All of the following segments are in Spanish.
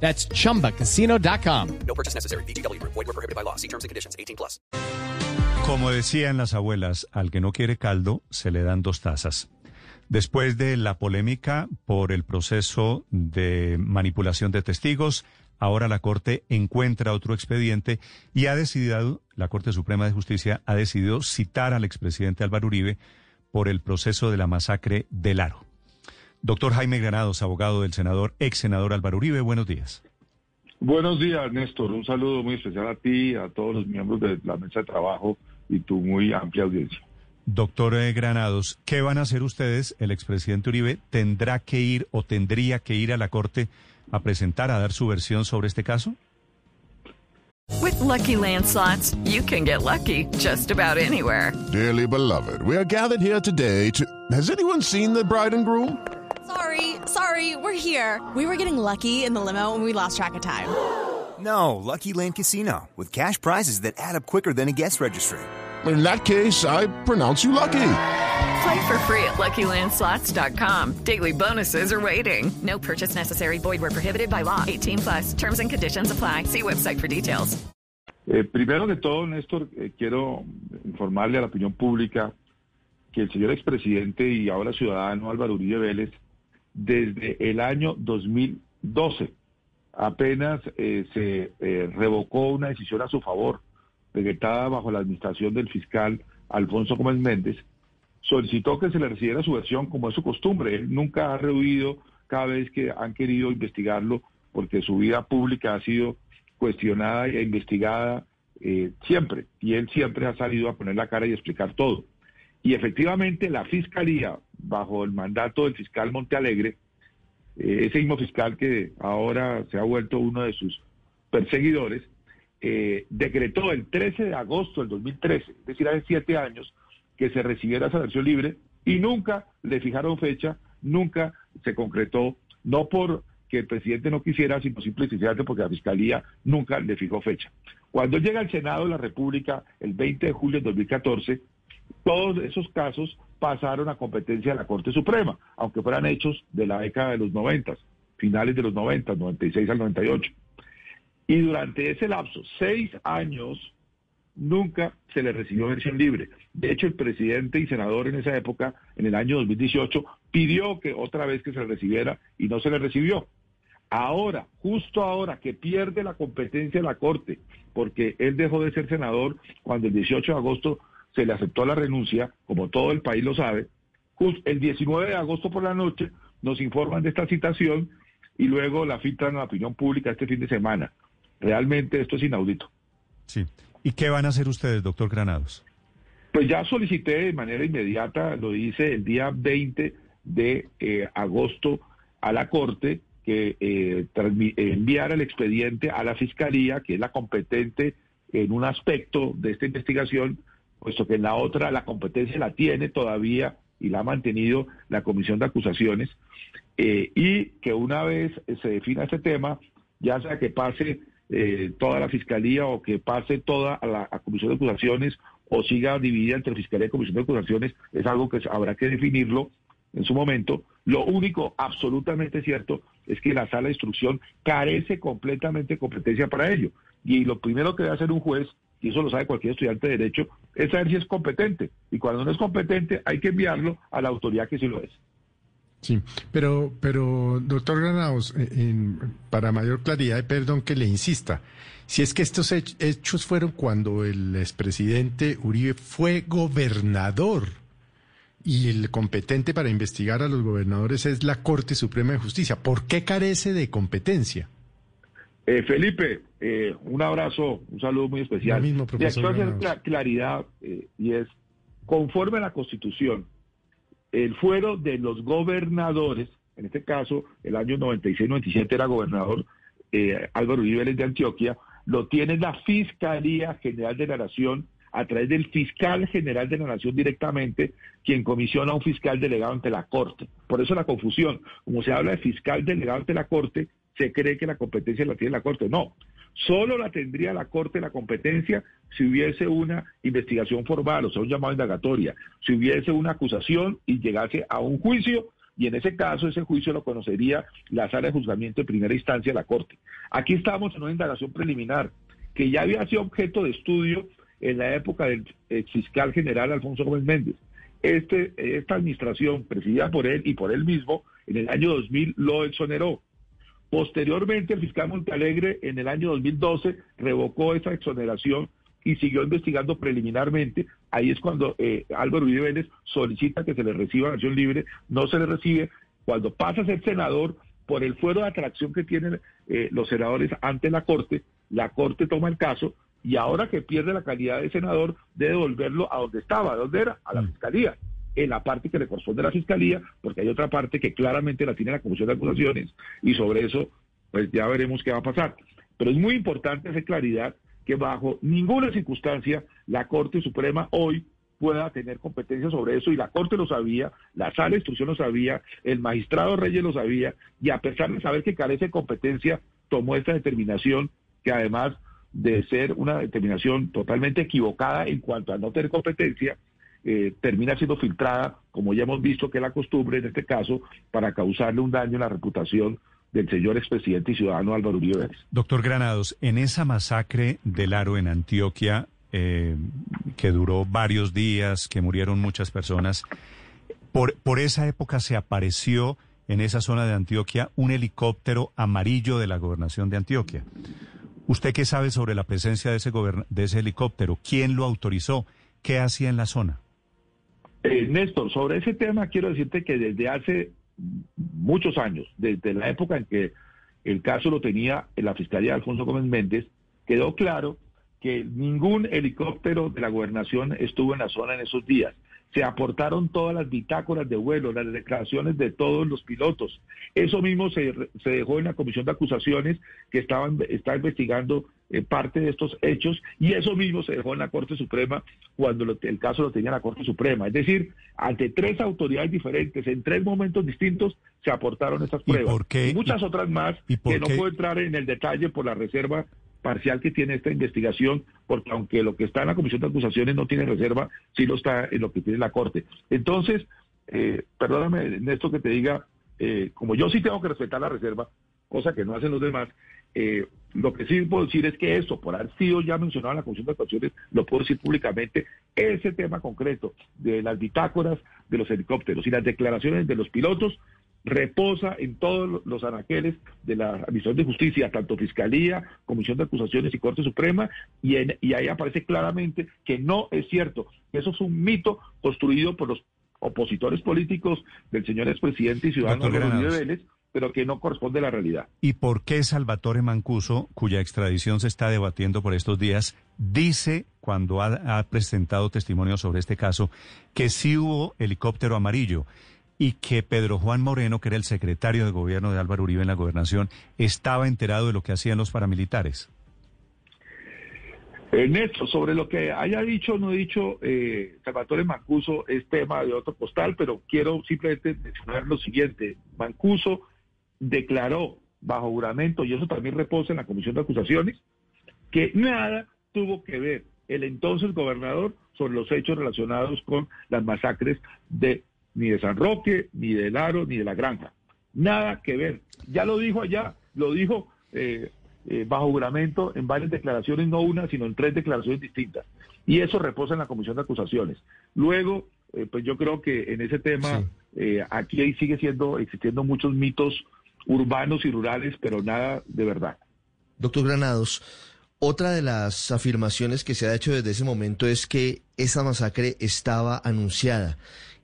That's chumbacasino.com. No purchase necessary. BGW. Void were prohibited by law. See terms and conditions. 18 plus. Como decían las abuelas, al que no quiere caldo se le dan dos tazas. Después de la polémica por el proceso de manipulación de testigos, ahora la Corte encuentra otro expediente y ha decidido, la Corte Suprema de Justicia ha decidido citar al expresidente Álvaro Uribe por el proceso de la masacre del Aro. Doctor Jaime Granados, abogado del senador, ex senador Álvaro Uribe, buenos días. Buenos días, Néstor. Un saludo muy especial a ti, a todos los miembros de la mesa de trabajo y tu muy amplia audiencia. Doctor eh, Granados, ¿qué van a hacer ustedes? El expresidente Uribe tendrá que ir o tendría que ir a la Corte a presentar, a dar su versión sobre este caso? With lucky landslots, you can get lucky just about anywhere. Dearly beloved, we are gathered here today to. Has anyone seen the bride and groom? Sorry, sorry, we're here. We were getting lucky in the limo and we lost track of time. No, Lucky Land Casino, with cash prizes that add up quicker than a guest registry. In that case, I pronounce you lucky. Play for free at LuckyLandSlots.com. Daily bonuses are waiting. No purchase necessary. Void where prohibited by law. 18 plus. Terms and conditions apply. See website for details. Eh, primero que todo, Néstor, eh, quiero informarle a la opinión pública que el señor expresidente y ahora ciudadano Álvaro Uribe Vélez, desde el año 2012, apenas eh, se eh, revocó una decisión a su favor, decretada bajo la administración del fiscal Alfonso Gómez Méndez, solicitó que se le recibiera su versión como es su costumbre. Él nunca ha rehuido cada vez que han querido investigarlo porque su vida pública ha sido cuestionada e investigada eh, siempre. Y él siempre ha salido a poner la cara y explicar todo. Y efectivamente la fiscalía, bajo el mandato del fiscal Montealegre, eh, ese mismo fiscal que ahora se ha vuelto uno de sus perseguidores, eh, decretó el 13 de agosto del 2013, es decir, hace siete años, que se recibiera esa versión libre y nunca le fijaron fecha, nunca se concretó, no por que el presidente no quisiera, sino simplemente porque la Fiscalía nunca le fijó fecha. Cuando llega al Senado de la República el 20 de julio de 2014, todos esos casos pasaron a competencia de la Corte Suprema, aunque fueran hechos de la década de los 90, finales de los 90, 96 al 98. Y durante ese lapso, seis años, nunca se le recibió versión libre. De hecho, el presidente y senador en esa época, en el año 2018, pidió que otra vez que se le recibiera y no se le recibió. Ahora, justo ahora que pierde la competencia de la Corte, porque él dejó de ser senador cuando el 18 de agosto se le aceptó la renuncia, como todo el país lo sabe, el 19 de agosto por la noche nos informan de esta citación y luego la filtran a la opinión pública este fin de semana. Realmente esto es inaudito. Sí. ¿Y qué van a hacer ustedes, doctor Granados? Pues ya solicité de manera inmediata, lo hice el día 20 de eh, agosto a la Corte, que eh, enviara el expediente a la Fiscalía, que es la competente en un aspecto de esta investigación, puesto que en la otra la competencia la tiene todavía y la ha mantenido la Comisión de Acusaciones, eh, y que una vez se defina este tema, ya sea que pase eh, toda la Fiscalía o que pase toda la Comisión de Acusaciones o siga dividida entre Fiscalía y Comisión de Acusaciones, es algo que habrá que definirlo en su momento. Lo único absolutamente cierto es que la sala de instrucción carece completamente de competencia para ello. Y lo primero que debe hacer un juez, y eso lo sabe cualquier estudiante de Derecho, es saber si es competente. Y cuando no es competente, hay que enviarlo a la autoridad que sí lo es. Sí, pero, pero doctor Granados, para mayor claridad, perdón que le insista, si es que estos hechos fueron cuando el expresidente Uribe fue gobernador y el competente para investigar a los gobernadores es la Corte Suprema de Justicia, ¿por qué carece de competencia? Eh, Felipe, eh, un abrazo, un saludo muy especial. Lo mismo, profesor y cla claridad, eh, y es, conforme a la Constitución, el fuero de los gobernadores, en este caso, el año 96-97 era gobernador eh, Álvaro Uribe de Antioquia, lo tiene la Fiscalía General de la Nación a través del fiscal general de la Nación directamente, quien comisiona a un fiscal delegado ante la Corte. Por eso la confusión. Como se habla de fiscal delegado ante la Corte, se cree que la competencia la tiene la Corte. No, solo la tendría la Corte la competencia si hubiese una investigación formal, o sea, un llamado indagatoria, si hubiese una acusación y llegase a un juicio, y en ese caso ese juicio lo conocería la sala de juzgamiento de primera instancia de la Corte. Aquí estamos en una indagación preliminar que ya había sido objeto de estudio en la época del fiscal general Alfonso Gómez Méndez. Este, esta administración, presidida por él y por él mismo, en el año 2000 lo exoneró. Posteriormente, el fiscal Montalegre, en el año 2012, revocó esa exoneración y siguió investigando preliminarmente. Ahí es cuando eh, Álvaro Uribe Vélez solicita que se le reciba acción libre, no se le recibe. Cuando pasa a ser senador, por el fuero de atracción que tienen eh, los senadores ante la Corte, la Corte toma el caso y ahora que pierde la calidad de senador, debe devolverlo a donde estaba, ¿a dónde era? A la Fiscalía en la parte que le corresponde a la Fiscalía, porque hay otra parte que claramente la tiene la Comisión de Acusaciones y sobre eso pues ya veremos qué va a pasar. Pero es muy importante hacer claridad que bajo ninguna circunstancia la Corte Suprema hoy pueda tener competencia sobre eso y la Corte lo sabía, la Sala de Instrucción lo sabía, el magistrado Reyes lo sabía y a pesar de saber que carece de competencia, tomó esta determinación que además de ser una determinación totalmente equivocada en cuanto a no tener competencia, eh, termina siendo filtrada, como ya hemos visto que es la costumbre en este caso, para causarle un daño a la reputación del señor expresidente y ciudadano Álvaro Uribe. Doctor Granados, en esa masacre del Aro en Antioquia, eh, que duró varios días, que murieron muchas personas, por, por esa época se apareció en esa zona de Antioquia un helicóptero amarillo de la gobernación de Antioquia. ¿Usted qué sabe sobre la presencia de ese, de ese helicóptero? ¿Quién lo autorizó? ¿Qué hacía en la zona? Eh, Néstor, sobre ese tema quiero decirte que desde hace muchos años, desde la época en que el caso lo tenía en la Fiscalía de Alfonso Gómez Méndez, quedó claro que ningún helicóptero de la gobernación estuvo en la zona en esos días se aportaron todas las bitácoras de vuelo, las declaraciones de todos los pilotos. Eso mismo se, se dejó en la comisión de acusaciones que estaban, está investigando eh, parte de estos hechos y eso mismo se dejó en la Corte Suprema cuando el caso lo tenía la Corte Suprema. Es decir, ante tres autoridades diferentes, en tres momentos distintos, se aportaron estas pruebas. ¿Y, muchas otras más que no puedo entrar en el detalle por la reserva parcial que tiene esta investigación, porque aunque lo que está en la Comisión de Acusaciones no tiene reserva, sí lo está en lo que tiene la Corte. Entonces, eh, perdóname, Néstor, que te diga, eh, como yo sí tengo que respetar la reserva, cosa que no hacen los demás, eh, lo que sí puedo decir es que esto, por haber sido ya mencionado en la Comisión de Acusaciones, lo puedo decir públicamente, ese tema concreto de las bitácoras de los helicópteros y las declaraciones de los pilotos reposa en todos los anaqueles de la Administración de Justicia, tanto Fiscalía, Comisión de Acusaciones y Corte Suprema, y, y ahí aparece claramente que no es cierto, eso es un mito construido por los opositores políticos del señor expresidente y ciudadano Rodríguez Vélez, pero que no corresponde a la realidad. ¿Y por qué Salvatore Mancuso, cuya extradición se está debatiendo por estos días, dice, cuando ha, ha presentado testimonio sobre este caso, que sí hubo helicóptero amarillo? y que Pedro Juan Moreno, que era el secretario de gobierno de Álvaro Uribe en la gobernación, estaba enterado de lo que hacían los paramilitares. Ernesto, sobre lo que haya dicho o no dicho eh, Salvatore Mancuso es tema de otro postal, pero quiero simplemente mencionar lo siguiente. Mancuso declaró bajo juramento, y eso también reposa en la Comisión de Acusaciones, que nada tuvo que ver el entonces gobernador sobre los hechos relacionados con las masacres de ni de San Roque, ni del Aro, ni de la Granja. Nada que ver. Ya lo dijo allá, lo dijo eh, eh, bajo juramento en varias declaraciones, no una, sino en tres declaraciones distintas. Y eso reposa en la Comisión de Acusaciones. Luego, eh, pues yo creo que en ese tema, aquí sigue siendo, existiendo muchos mitos urbanos y rurales, pero nada de verdad. Doctor Granados, otra de las afirmaciones que se ha hecho desde ese momento es que esa masacre estaba anunciada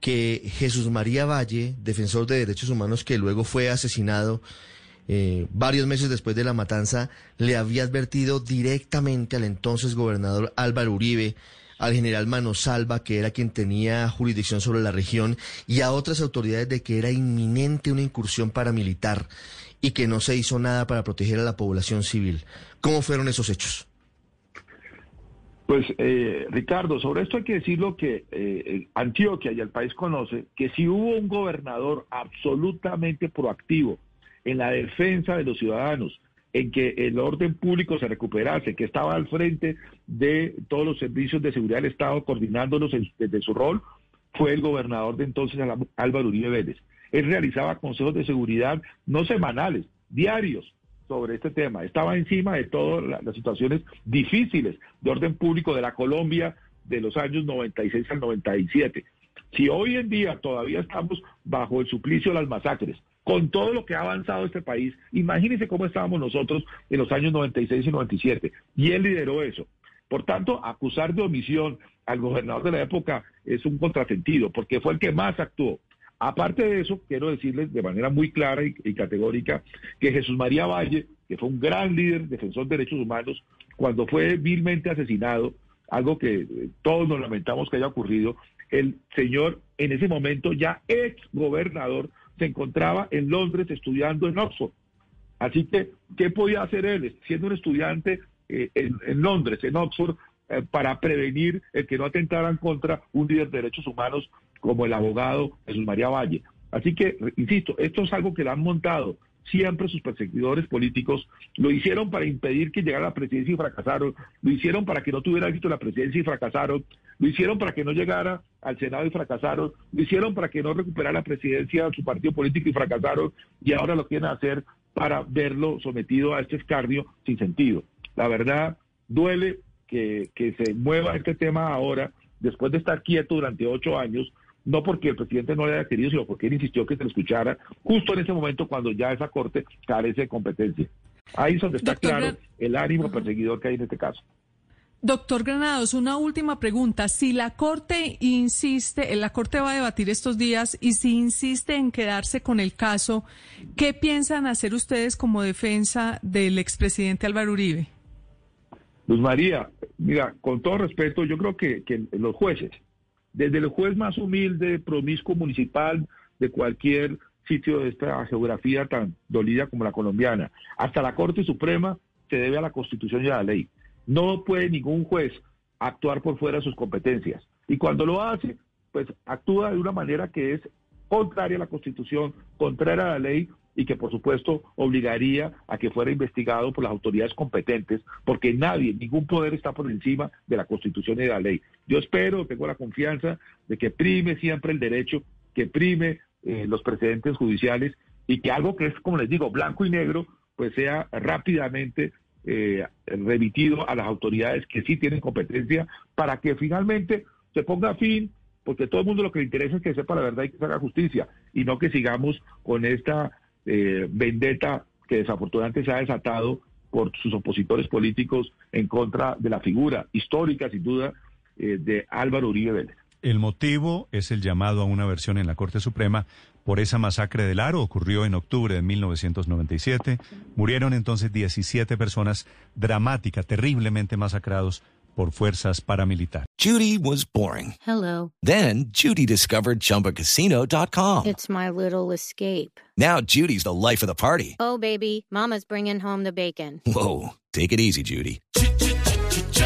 que Jesús María Valle, defensor de derechos humanos que luego fue asesinado eh, varios meses después de la matanza, le había advertido directamente al entonces gobernador Álvaro Uribe, al general Manosalva, que era quien tenía jurisdicción sobre la región, y a otras autoridades de que era inminente una incursión paramilitar y que no se hizo nada para proteger a la población civil. ¿Cómo fueron esos hechos? Pues, eh, Ricardo, sobre esto hay que decirlo que eh, Antioquia y el país conoce que si hubo un gobernador absolutamente proactivo en la defensa de los ciudadanos, en que el orden público se recuperase, que estaba al frente de todos los servicios de seguridad del Estado coordinándolos desde su rol, fue el gobernador de entonces Álvaro Uribe Vélez. Él realizaba consejos de seguridad no semanales, diarios, sobre este tema. Estaba encima de todas las situaciones difíciles de orden público de la Colombia de los años 96 al 97. Si hoy en día todavía estamos bajo el suplicio de las masacres, con todo lo que ha avanzado este país, imagínense cómo estábamos nosotros en los años 96 y 97. Y él lideró eso. Por tanto, acusar de omisión al gobernador de la época es un contrasentido, porque fue el que más actuó. Aparte de eso, quiero decirles de manera muy clara y, categórica que Jesús María Valle, que fue un gran líder, defensor de derechos humanos, cuando fue vilmente asesinado, algo que eh, todos nos lamentamos que haya ocurrido, el señor en ese momento ya ex gobernador se encontraba en Londres estudiando en Oxford. Así que, ¿qué podía hacer él siendo un estudiante eh, en, Londres, en Oxford, eh, para prevenir el que no atentaran contra un líder de derechos humanos como el abogado Jesús María Valle. Así que, insisto, esto es algo que le han montado siempre sus perseguidores políticos, lo hicieron para impedir que llegara a la presidencia y fracasaron, lo hicieron para que no tuviera éxito la presidencia y fracasaron, lo hicieron para que no llegara al Senado y fracasaron, lo hicieron para que no recuperara la presidencia de su partido político y fracasaron, y ahora lo quieren hacer para verlo sometido a este escarnio sin sentido. La verdad, duele que, que se mueva este tema ahora, después de estar quieto durante ocho años, no porque el presidente no le haya querido, sino porque él insistió que se le escuchara justo en ese momento cuando ya esa corte carece de competencia. Ahí es donde está claro el ánimo perseguidor que hay en este caso. Doctor Granados, una última pregunta. Si la Corte insiste, la Corte va a debatir estos días y si insiste en quedarse con el caso, ¿qué piensan hacer ustedes como defensa del expresidente Álvaro Uribe? Luz María, mira, con todo respeto, yo creo que, que los jueces desde el juez más humilde, promiscuo municipal de cualquier sitio de esta geografía tan dolida como la colombiana, hasta la Corte Suprema, se debe a la Constitución y a la ley. No puede ningún juez actuar por fuera de sus competencias. Y cuando lo hace, pues actúa de una manera que es contraria a la Constitución, contraria a la ley y que por supuesto obligaría a que fuera investigado por las autoridades competentes, porque nadie, ningún poder está por encima de la Constitución y de la ley. Yo espero, tengo la confianza de que prime siempre el derecho, que prime eh, los precedentes judiciales y que algo que es, como les digo, blanco y negro, pues sea rápidamente eh, remitido a las autoridades que sí tienen competencia para que finalmente se ponga fin porque todo el mundo lo que le interesa es que sepa la verdad y que se haga justicia, y no que sigamos con esta eh, vendetta que desafortunadamente se ha desatado por sus opositores políticos en contra de la figura histórica, sin duda, eh, de Álvaro Uribe Vélez. El motivo es el llamado a una versión en la Corte Suprema por esa masacre del Aro. Ocurrió en octubre de 1997. Murieron entonces 17 personas, dramática, terriblemente masacrados por fuerzas paramilitares. Judy was boring. Hello. Then Judy discovered chumbacasino.com. It's my little escape. Now Judy's the life of the party. Oh, baby, Mama's bringing home the bacon. Whoa. Take it easy, Judy.